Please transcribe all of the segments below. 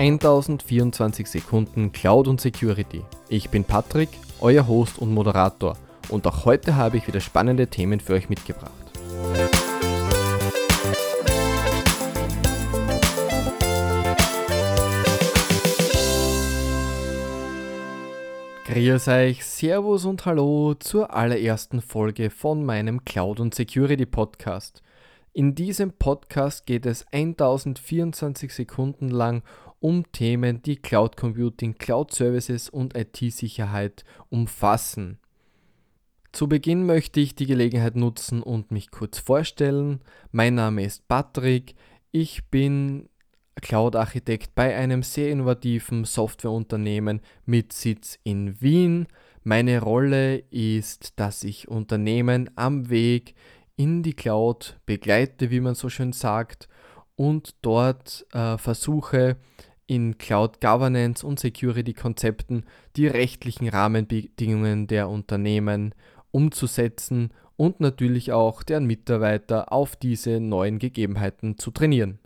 1024 Sekunden Cloud und Security. Ich bin Patrick, euer Host und Moderator und auch heute habe ich wieder spannende Themen für euch mitgebracht. Grüß euch, Servus und Hallo zur allerersten Folge von meinem Cloud und Security Podcast. In diesem Podcast geht es 1024 Sekunden lang um Themen, die Cloud Computing, Cloud Services und IT-Sicherheit umfassen. Zu Beginn möchte ich die Gelegenheit nutzen und mich kurz vorstellen. Mein Name ist Patrick. Ich bin Cloud-Architekt bei einem sehr innovativen Softwareunternehmen mit Sitz in Wien. Meine Rolle ist, dass ich Unternehmen am Weg in die Cloud begleite, wie man so schön sagt, und dort äh, versuche in Cloud Governance und Security Konzepten die rechtlichen Rahmenbedingungen der Unternehmen umzusetzen und natürlich auch deren Mitarbeiter auf diese neuen Gegebenheiten zu trainieren.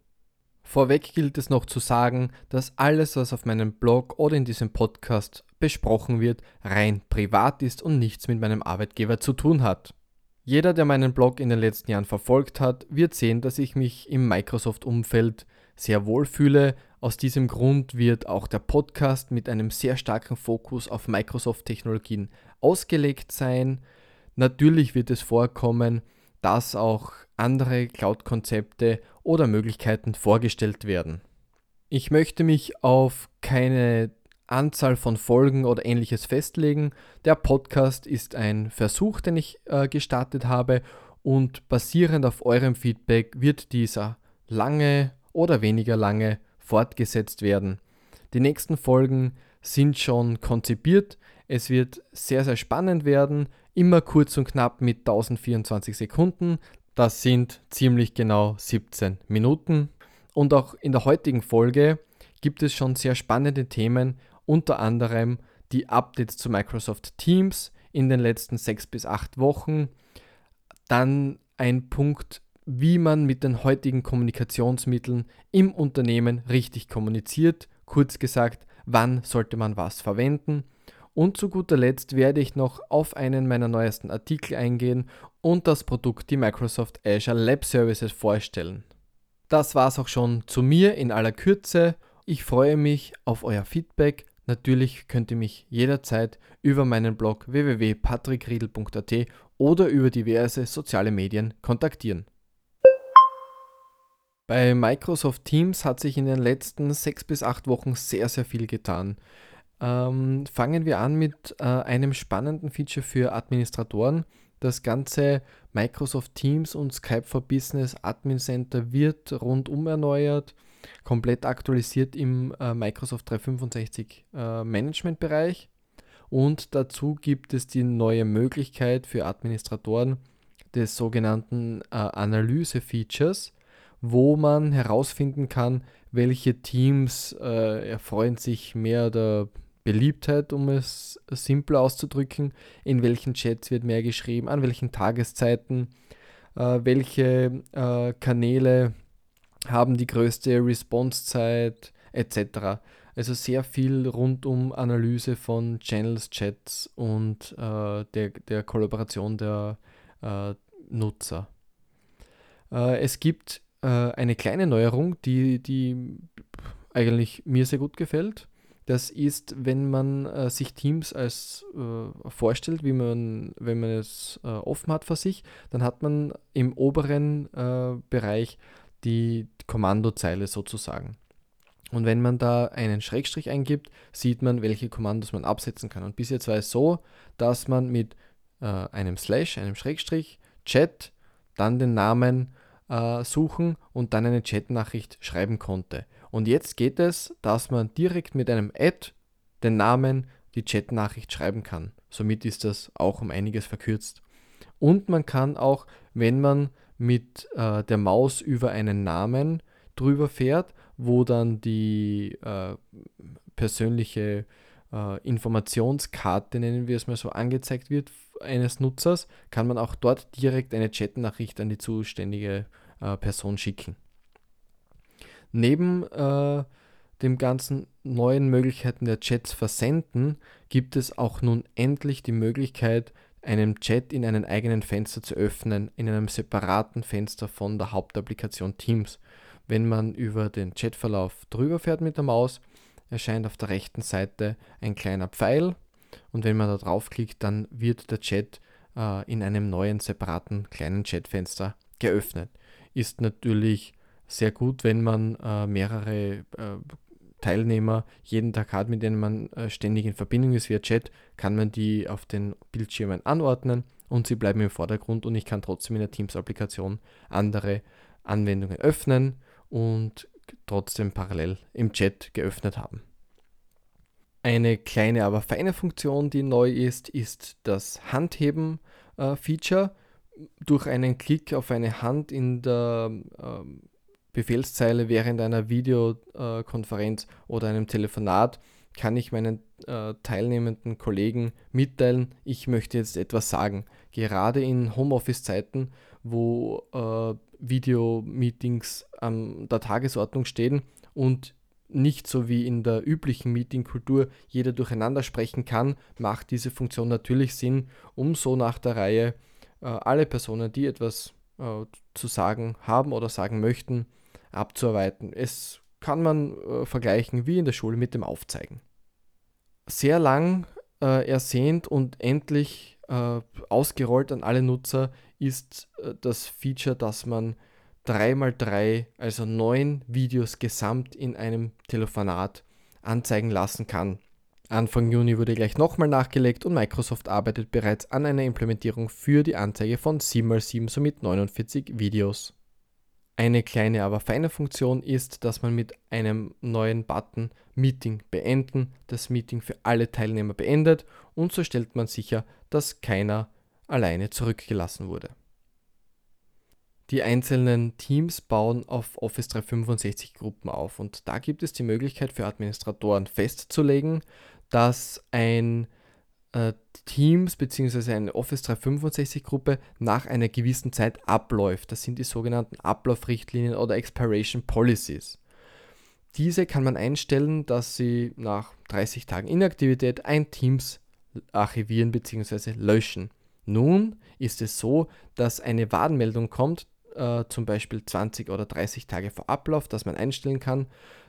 Vorweg gilt es noch zu sagen, dass alles, was auf meinem Blog oder in diesem Podcast besprochen wird, rein privat ist und nichts mit meinem Arbeitgeber zu tun hat. Jeder, der meinen Blog in den letzten Jahren verfolgt hat, wird sehen, dass ich mich im Microsoft-Umfeld sehr wohl fühle. Aus diesem Grund wird auch der Podcast mit einem sehr starken Fokus auf Microsoft-Technologien ausgelegt sein. Natürlich wird es vorkommen, dass auch andere Cloud-Konzepte oder Möglichkeiten vorgestellt werden. Ich möchte mich auf keine Anzahl von Folgen oder ähnliches festlegen. Der Podcast ist ein Versuch, den ich äh, gestartet habe und basierend auf eurem Feedback wird dieser lange oder weniger lange fortgesetzt werden. Die nächsten Folgen sind schon konzipiert. Es wird sehr, sehr spannend werden. Immer kurz und knapp mit 1024 Sekunden. Das sind ziemlich genau 17 Minuten. Und auch in der heutigen Folge gibt es schon sehr spannende Themen unter anderem die Updates zu Microsoft Teams in den letzten sechs bis acht Wochen. Dann ein Punkt, wie man mit den heutigen Kommunikationsmitteln im Unternehmen richtig kommuniziert. Kurz gesagt, wann sollte man was verwenden. Und zu guter Letzt werde ich noch auf einen meiner neuesten Artikel eingehen und das Produkt, die Microsoft Azure Lab Services, vorstellen. Das war es auch schon zu mir in aller Kürze. Ich freue mich auf euer Feedback Natürlich könnt ihr mich jederzeit über meinen Blog www.patrickriedel.at oder über diverse soziale Medien kontaktieren. Bei Microsoft Teams hat sich in den letzten sechs bis acht Wochen sehr, sehr viel getan. Ähm, fangen wir an mit äh, einem spannenden Feature für Administratoren. Das ganze Microsoft Teams und Skype for Business Admin Center wird rundum erneuert komplett aktualisiert im äh, Microsoft 365 äh, Management Bereich. Und dazu gibt es die neue Möglichkeit für Administratoren des sogenannten äh, Analyse-Features, wo man herausfinden kann, welche Teams äh, erfreuen sich mehr der Beliebtheit, um es simpel auszudrücken, in welchen Chats wird mehr geschrieben, an welchen Tageszeiten, äh, welche äh, Kanäle haben die größte Response-Zeit etc. Also sehr viel rund um Analyse von Channels, Chats und äh, der, der Kollaboration der äh, Nutzer. Äh, es gibt äh, eine kleine Neuerung, die, die eigentlich mir sehr gut gefällt. Das ist, wenn man äh, sich Teams als äh, vorstellt, wie man, wenn man es offen hat für sich, dann hat man im oberen Bereich die Kommandozeile sozusagen. Und wenn man da einen Schrägstrich eingibt, sieht man, welche Kommandos man absetzen kann. Und bis jetzt war es so, dass man mit äh, einem Slash, einem Schrägstrich, Chat, dann den Namen äh, suchen und dann eine Chatnachricht schreiben konnte. Und jetzt geht es, dass man direkt mit einem Add den Namen, die Chatnachricht schreiben kann. Somit ist das auch um einiges verkürzt. Und man kann auch, wenn man mit äh, der Maus über einen Namen drüber fährt, wo dann die äh, persönliche äh, Informationskarte, nennen wir es mal so, angezeigt wird eines Nutzers, kann man auch dort direkt eine Chatnachricht an die zuständige äh, Person schicken. Neben äh, dem ganzen neuen Möglichkeiten der Chats versenden, gibt es auch nun endlich die Möglichkeit, einen Chat in einem eigenen Fenster zu öffnen, in einem separaten Fenster von der Hauptapplikation Teams. Wenn man über den Chatverlauf drüber fährt mit der Maus, erscheint auf der rechten Seite ein kleiner Pfeil und wenn man da draufklickt, dann wird der Chat äh, in einem neuen separaten kleinen Chatfenster geöffnet. Ist natürlich sehr gut, wenn man äh, mehrere äh, Teilnehmer jeden Tag hat, mit denen man äh, ständig in Verbindung ist via Chat, kann man die auf den Bildschirmen anordnen und sie bleiben im Vordergrund und ich kann trotzdem in der Teams-Applikation andere Anwendungen öffnen und trotzdem parallel im Chat geöffnet haben. Eine kleine, aber feine Funktion, die neu ist, ist das Handheben-Feature. Äh, Durch einen Klick auf eine Hand in der äh, Befehlszeile während einer Videokonferenz oder einem Telefonat kann ich meinen äh, teilnehmenden Kollegen mitteilen, ich möchte jetzt etwas sagen. Gerade in Homeoffice-Zeiten, wo äh, Videomeetings an der Tagesordnung stehen und nicht so wie in der üblichen Meetingkultur jeder durcheinander sprechen kann, macht diese Funktion natürlich Sinn, um so nach der Reihe äh, alle Personen, die etwas äh, zu sagen haben oder sagen möchten, abzuarbeiten. Es kann man äh, vergleichen wie in der Schule mit dem Aufzeigen. Sehr lang äh, ersehnt und endlich äh, ausgerollt an alle Nutzer ist äh, das Feature, dass man 3x3, also neun Videos gesamt in einem Telefonat anzeigen lassen kann. Anfang Juni wurde gleich nochmal nachgelegt und Microsoft arbeitet bereits an einer Implementierung für die Anzeige von 7x7, somit 49 Videos. Eine kleine, aber feine Funktion ist, dass man mit einem neuen Button Meeting beenden das Meeting für alle Teilnehmer beendet und so stellt man sicher, dass keiner alleine zurückgelassen wurde. Die einzelnen Teams bauen auf Office 365 Gruppen auf und da gibt es die Möglichkeit für Administratoren festzulegen, dass ein äh, Teams bzw. eine Office 365 Gruppe nach einer gewissen Zeit abläuft. Das sind die sogenannten Ablaufrichtlinien oder Expiration Policies. Diese kann man einstellen, dass sie nach 30 Tagen Inaktivität ein Teams archivieren bzw. löschen. Nun ist es so, dass eine Warnmeldung kommt, äh, zum Beispiel 20 oder 30 Tage vor Ablauf, dass man einstellen kann,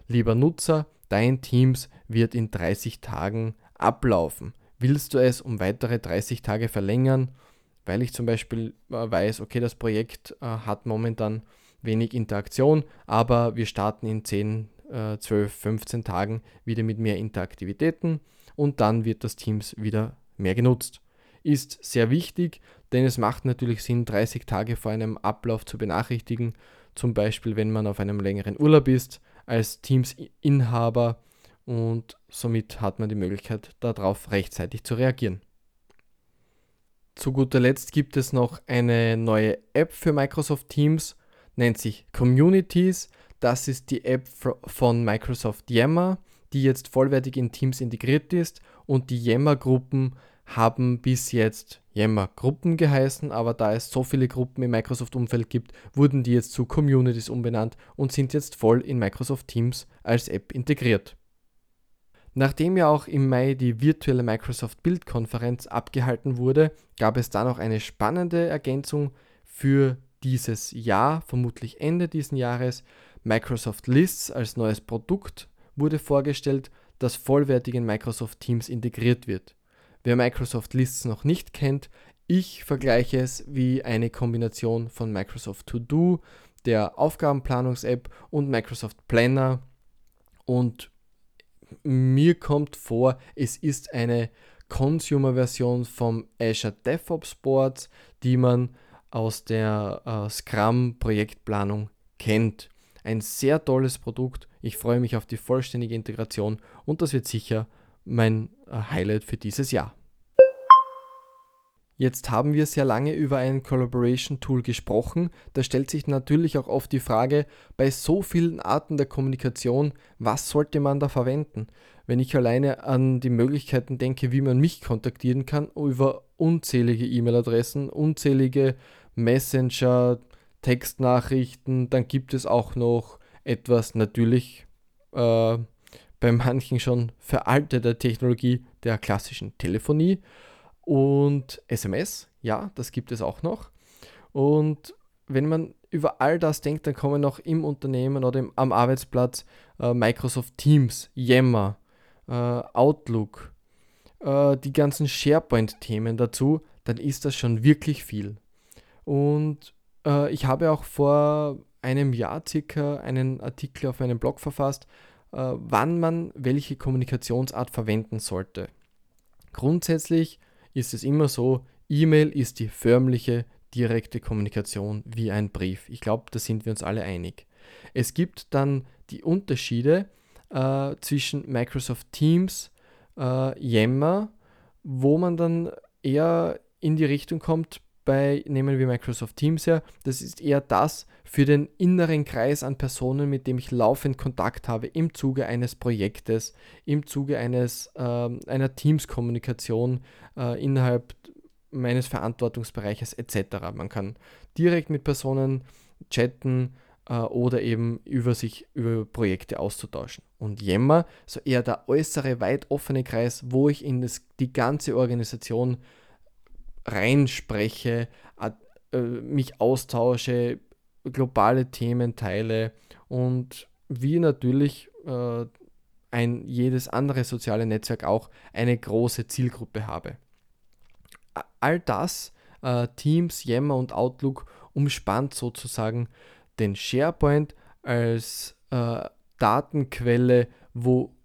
lieber Nutzer, dein Teams wird in 30 Tagen ablaufen. Willst du es um weitere 30 Tage verlängern, weil ich zum Beispiel äh, weiß, okay, das Projekt äh, hat momentan wenig Interaktion, aber wir starten in 10, 12, 15 Tagen wieder mit mehr Interaktivitäten und dann wird das Teams wieder mehr genutzt ist sehr wichtig, denn es macht natürlich Sinn, 30 Tage vor einem Ablauf zu benachrichtigen, zum Beispiel wenn man auf einem längeren Urlaub ist, als Teams-Inhaber und somit hat man die Möglichkeit, darauf rechtzeitig zu reagieren. Zu guter Letzt gibt es noch eine neue App für Microsoft Teams, nennt sich Communities. Das ist die App von Microsoft Yammer, die jetzt vollwertig in Teams integriert ist und die Yammer-Gruppen haben bis jetzt Yammer Gruppen geheißen, aber da es so viele Gruppen im Microsoft-Umfeld gibt, wurden die jetzt zu Communities umbenannt und sind jetzt voll in Microsoft Teams als App integriert. Nachdem ja auch im Mai die virtuelle Microsoft Bildkonferenz abgehalten wurde, gab es da noch eine spannende Ergänzung für dieses Jahr, vermutlich Ende dieses Jahres. Microsoft Lists als neues Produkt wurde vorgestellt, das vollwertig in Microsoft Teams integriert wird. Wer Microsoft Lists noch nicht kennt, ich vergleiche es wie eine Kombination von Microsoft To Do, der Aufgabenplanungs-App und Microsoft Planner. Und mir kommt vor, es ist eine Consumer-Version vom Azure DevOps Boards, die man aus der äh, Scrum-Projektplanung kennt. Ein sehr tolles Produkt. Ich freue mich auf die vollständige Integration und das wird sicher mein äh, Highlight für dieses Jahr. Jetzt haben wir sehr lange über ein Collaboration Tool gesprochen. Da stellt sich natürlich auch oft die Frage, bei so vielen Arten der Kommunikation, was sollte man da verwenden? Wenn ich alleine an die Möglichkeiten denke, wie man mich kontaktieren kann, über unzählige E-Mail-Adressen, unzählige Messenger, Textnachrichten, dann gibt es auch noch etwas natürlich äh, bei manchen schon veraltete Technologie der klassischen Telefonie und SMS. Ja, das gibt es auch noch. Und wenn man über all das denkt, dann kommen noch im Unternehmen oder im, am Arbeitsplatz äh, Microsoft Teams, Yammer, äh, Outlook, äh, die ganzen SharePoint-Themen dazu, dann ist das schon wirklich viel. Und äh, ich habe auch vor einem Jahr circa einen Artikel auf meinem Blog verfasst, wann man welche Kommunikationsart verwenden sollte. Grundsätzlich ist es immer so, E-Mail ist die förmliche, direkte Kommunikation wie ein Brief. Ich glaube, da sind wir uns alle einig. Es gibt dann die Unterschiede äh, zwischen Microsoft Teams, äh, Yammer, wo man dann eher in die Richtung kommt, bei, nehmen wir Microsoft Teams her, das ist eher das für den inneren Kreis an Personen, mit dem ich laufend Kontakt habe im Zuge eines Projektes, im Zuge eines, äh, einer Teams-Kommunikation äh, innerhalb meines Verantwortungsbereiches etc. Man kann direkt mit Personen chatten äh, oder eben über sich über Projekte auszutauschen. Und Yammer, so eher der äußere, weit offene Kreis, wo ich in das, die ganze Organisation reinspreche, äh, mich austausche, globale Themen teile und wie natürlich äh, ein jedes andere soziale Netzwerk auch eine große Zielgruppe habe. All das, äh, Teams, Yammer und Outlook, umspannt sozusagen den SharePoint als Datenquelle, wo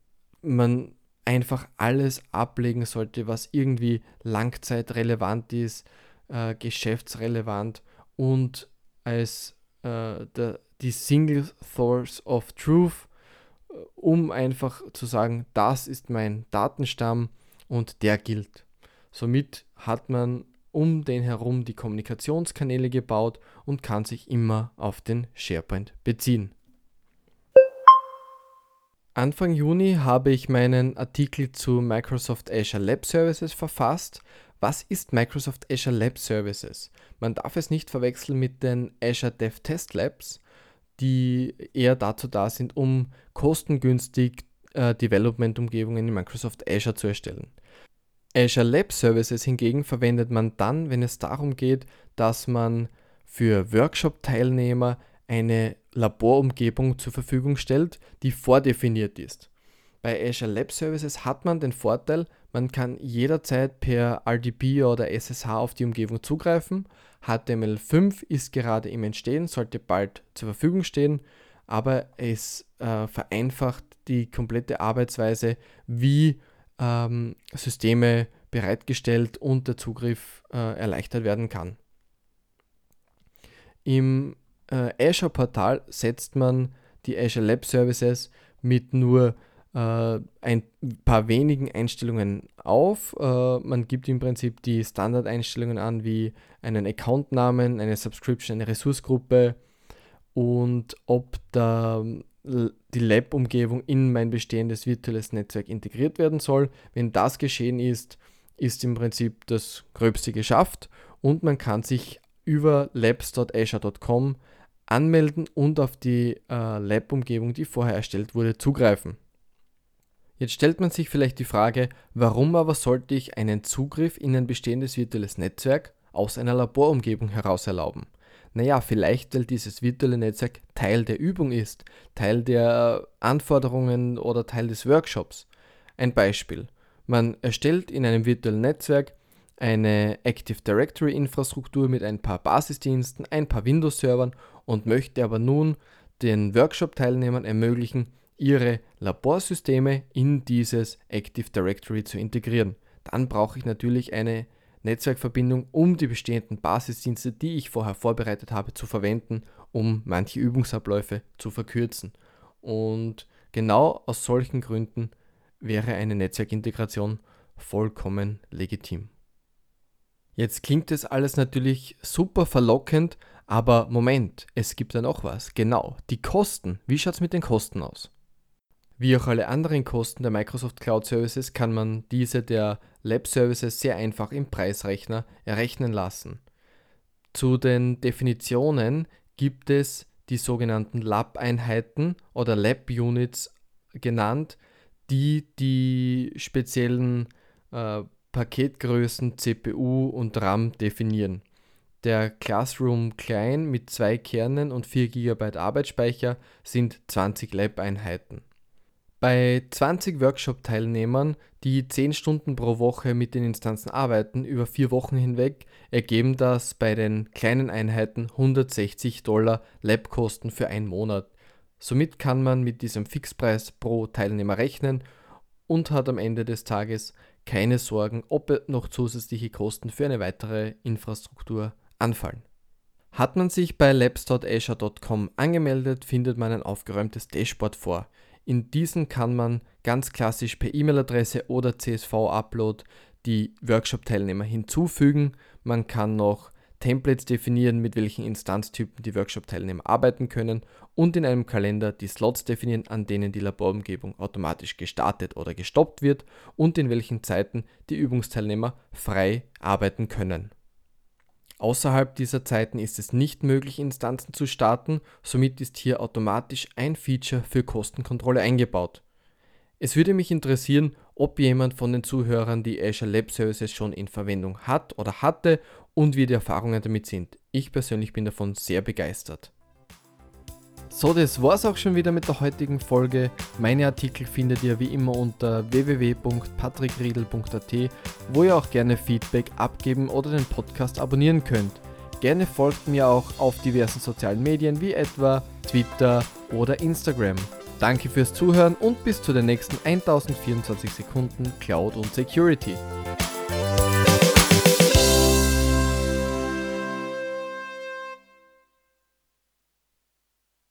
man einfach alles ablegen sollte, was irgendwie langzeitrelevant ist, äh, geschäftsrelevant und als äh, der, die Single Source of Truth, äh, um einfach zu sagen, das ist mein Datenstamm und der gilt. Somit hat man um den herum die Kommunikationskanäle gebaut und kann sich immer auf den SharePoint beziehen. Anfang Juni habe ich meinen Artikel zu Microsoft Azure Lab Services verfasst. Was ist Microsoft Azure Lab Services? Man darf es nicht verwechseln mit den Azure Dev Test Labs, die eher dazu da sind, um kostengünstig äh, Development-Umgebungen in Microsoft Azure zu erstellen. Azure Lab Services hingegen verwendet man dann, wenn es darum geht, dass man für Workshop-Teilnehmer eine Laborumgebung zur Verfügung stellt, die vordefiniert ist. Bei Azure Lab Services hat man den Vorteil, man kann jederzeit per RDP oder SSH auf die Umgebung zugreifen. HTML5 ist gerade im Entstehen, sollte bald zur Verfügung stehen, aber es äh, vereinfacht die komplette Arbeitsweise, wie ähm, Systeme bereitgestellt und der Zugriff äh, erleichtert werden kann. Im äh, Azure Portal setzt man die Azure Lab Services mit nur äh, ein paar wenigen Einstellungen auf. Äh, man gibt im Prinzip die Standardeinstellungen an, wie einen Accountnamen, eine Subscription, eine Ressourcegruppe und ob da die Lab-Umgebung in mein bestehendes virtuelles Netzwerk integriert werden soll. Wenn das geschehen ist, ist im Prinzip das Gröbste geschafft und man kann sich über labs.azure.com anmelden und auf die äh, Lab-Umgebung, die vorher erstellt wurde, zugreifen. Jetzt stellt man sich vielleicht die Frage, warum aber sollte ich einen Zugriff in ein bestehendes virtuelles Netzwerk aus einer Laborumgebung heraus erlauben? Naja, vielleicht weil dieses virtuelle Netzwerk Teil der Übung ist, Teil der Anforderungen oder Teil des Workshops. Ein Beispiel. Man erstellt in einem virtuellen Netzwerk eine Active Directory Infrastruktur mit ein paar Basisdiensten, ein paar Windows-Servern und möchte aber nun den Workshop-Teilnehmern ermöglichen, ihre Laborsysteme in dieses Active Directory zu integrieren. Dann brauche ich natürlich eine Netzwerkverbindung, um die bestehenden Basisdienste, die ich vorher vorbereitet habe, zu verwenden, um manche Übungsabläufe zu verkürzen. Und genau aus solchen Gründen wäre eine Netzwerkintegration vollkommen legitim. Jetzt klingt das alles natürlich super verlockend, aber Moment, es gibt da noch was. Genau, die Kosten. Wie schaut es mit den Kosten aus? Wie auch alle anderen Kosten der Microsoft Cloud Services kann man diese der Lab Services sehr einfach im Preisrechner errechnen lassen. Zu den Definitionen gibt es die sogenannten Lab-Einheiten oder Lab-Units genannt, die die speziellen äh, Paketgrößen CPU und RAM definieren. Der Classroom Klein mit zwei Kernen und 4 GB Arbeitsspeicher sind 20 Lab-Einheiten. Bei 20 Workshop-Teilnehmern, die 10 Stunden pro Woche mit den Instanzen arbeiten, über vier Wochen hinweg, ergeben das bei den kleinen Einheiten 160 Dollar Labkosten für einen Monat. Somit kann man mit diesem Fixpreis pro Teilnehmer rechnen und hat am Ende des Tages keine Sorgen, ob noch zusätzliche Kosten für eine weitere Infrastruktur anfallen. Hat man sich bei labs.azure.com angemeldet, findet man ein aufgeräumtes Dashboard vor. In diesen kann man ganz klassisch per E-Mail-Adresse oder CSV-Upload die Workshop-Teilnehmer hinzufügen. Man kann noch Templates definieren, mit welchen Instanztypen die Workshop-Teilnehmer arbeiten können und in einem Kalender die Slots definieren, an denen die Laborumgebung automatisch gestartet oder gestoppt wird und in welchen Zeiten die Übungsteilnehmer frei arbeiten können. Außerhalb dieser Zeiten ist es nicht möglich, Instanzen zu starten, somit ist hier automatisch ein Feature für Kostenkontrolle eingebaut. Es würde mich interessieren, ob jemand von den Zuhörern die Azure Lab Services schon in Verwendung hat oder hatte und wie die Erfahrungen damit sind. Ich persönlich bin davon sehr begeistert. So, das war's auch schon wieder mit der heutigen Folge. Meine Artikel findet ihr wie immer unter www.patrickriedel.at, wo ihr auch gerne Feedback abgeben oder den Podcast abonnieren könnt. Gerne folgt mir auch auf diversen sozialen Medien wie etwa Twitter oder Instagram. Danke fürs Zuhören und bis zu den nächsten 1024 Sekunden Cloud und Security.